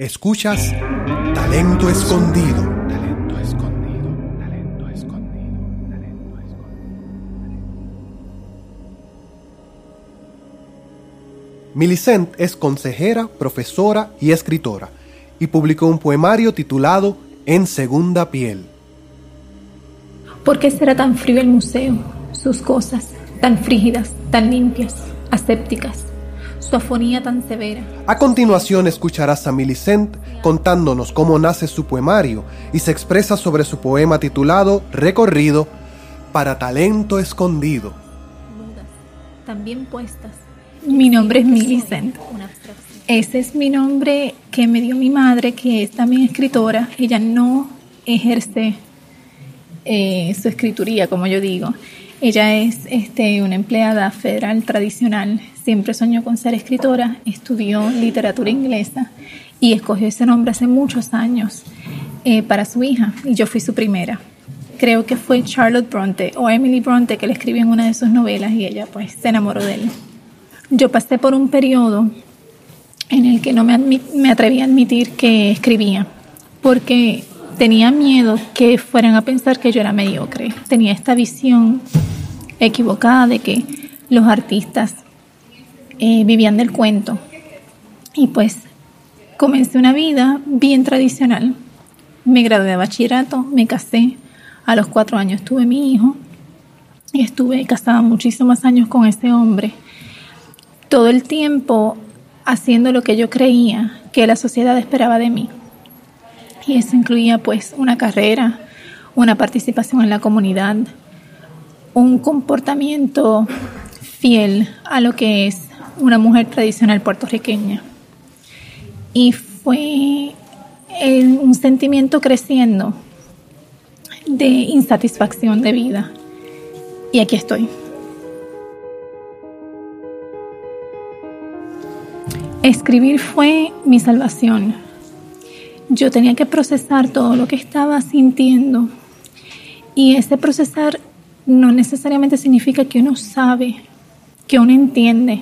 Escuchas Talento Escondido. Talento escondido, talento escondido, talento escondido. Millicent es consejera, profesora y escritora y publicó un poemario titulado En Segunda Piel. ¿Por qué será tan frío el museo? Sus cosas, tan frígidas, tan limpias, asépticas, su afonía tan severa. A continuación escucharás a Millicent contándonos cómo nace su poemario y se expresa sobre su poema titulado Recorrido para Talento Escondido. mudas, también puestas. Mi nombre es Millicent. Ese es mi nombre que me dio mi madre, que es también escritora. Ella no ejerce eh, su escrituría, como yo digo. Ella es este, una empleada federal tradicional. Siempre soñó con ser escritora. Estudió literatura inglesa y escogió ese nombre hace muchos años eh, para su hija. Y yo fui su primera. Creo que fue Charlotte Bronte o Emily Bronte que le escribió en una de sus novelas y ella pues se enamoró de él. Yo pasé por un periodo en el que no me, me atreví a admitir que escribía, porque tenía miedo que fueran a pensar que yo era mediocre. Tenía esta visión equivocada de que los artistas eh, vivían del cuento. Y pues comencé una vida bien tradicional. Me gradué de bachillerato, me casé, a los cuatro años tuve mi hijo y estuve casada muchísimos años con ese hombre todo el tiempo haciendo lo que yo creía que la sociedad esperaba de mí. Y eso incluía pues una carrera, una participación en la comunidad, un comportamiento fiel a lo que es una mujer tradicional puertorriqueña. Y fue un sentimiento creciendo de insatisfacción de vida. Y aquí estoy. Escribir fue mi salvación. Yo tenía que procesar todo lo que estaba sintiendo. Y ese procesar no necesariamente significa que uno sabe, que uno entiende.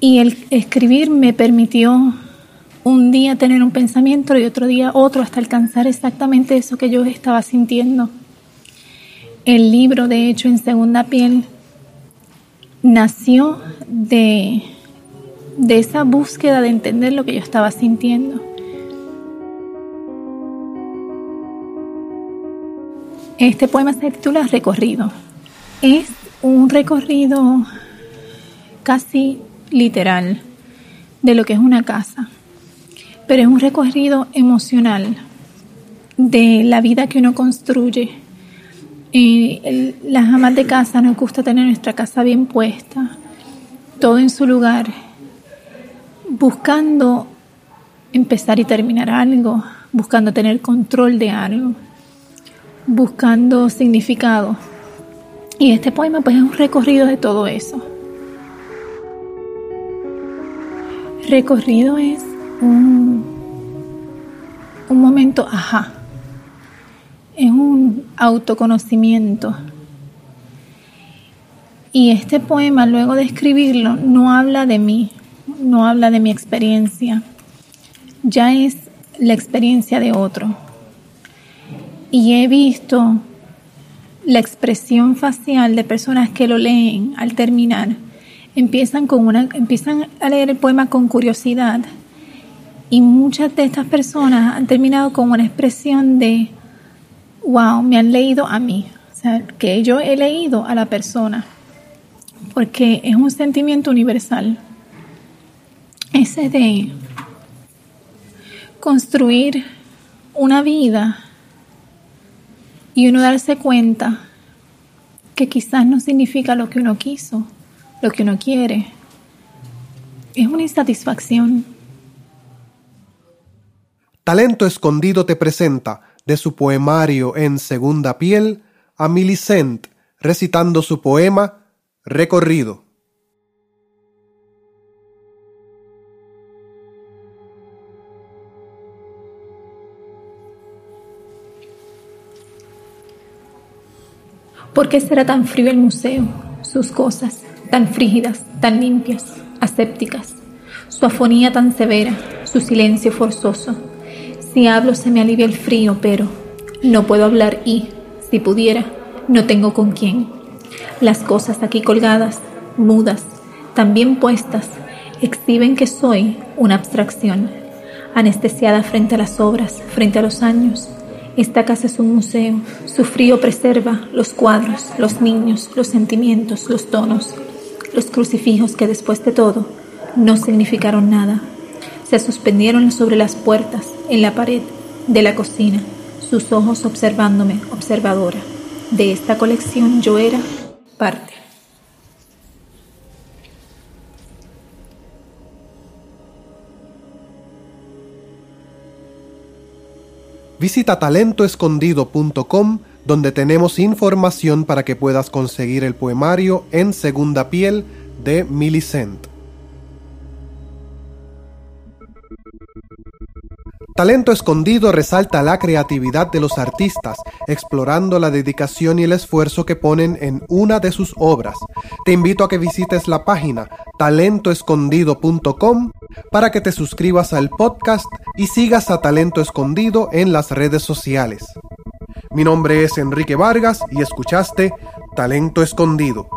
Y el escribir me permitió un día tener un pensamiento y otro día otro hasta alcanzar exactamente eso que yo estaba sintiendo. El libro, de hecho, en segunda piel, nació de de esa búsqueda de entender lo que yo estaba sintiendo. Este poema se titula Recorrido. Es un recorrido casi literal de lo que es una casa, pero es un recorrido emocional de la vida que uno construye. Eh, las amas de casa nos gusta tener nuestra casa bien puesta, todo en su lugar, buscando empezar y terminar algo, buscando tener control de algo, buscando significado. Y este poema pues es un recorrido de todo eso. Recorrido es un, un momento, ajá, es un autoconocimiento. Y este poema, luego de escribirlo, no habla de mí, no habla de mi experiencia, ya es la experiencia de otro. Y he visto la expresión facial de personas que lo leen al terminar. Empiezan, con una, empiezan a leer el poema con curiosidad y muchas de estas personas han terminado con una expresión de, wow, me han leído a mí. O sea, que yo he leído a la persona porque es un sentimiento universal. Ese de construir una vida y uno darse cuenta que quizás no significa lo que uno quiso, lo que uno quiere. Es una insatisfacción. Talento Escondido te presenta de su poemario En Segunda Piel a Millicent recitando su poema Recorrido. ¿Por qué será tan frío el museo? Sus cosas, tan frígidas, tan limpias, asépticas. Su afonía tan severa, su silencio forzoso. Si hablo se me alivia el frío, pero no puedo hablar y, si pudiera, no tengo con quién. Las cosas aquí colgadas, mudas, también puestas, exhiben que soy una abstracción, anestesiada frente a las obras, frente a los años. Esta casa es un museo, su frío preserva los cuadros, los niños, los sentimientos, los tonos, los crucifijos que después de todo no significaron nada. Se suspendieron sobre las puertas, en la pared de la cocina, sus ojos observándome, observadora. De esta colección yo era parte. Visita talentoescondido.com donde tenemos información para que puedas conseguir el poemario En Segunda Piel de Millicent. Talento Escondido resalta la creatividad de los artistas, explorando la dedicación y el esfuerzo que ponen en una de sus obras. Te invito a que visites la página talentoescondido.com para que te suscribas al podcast y sigas a Talento Escondido en las redes sociales. Mi nombre es Enrique Vargas y escuchaste Talento Escondido.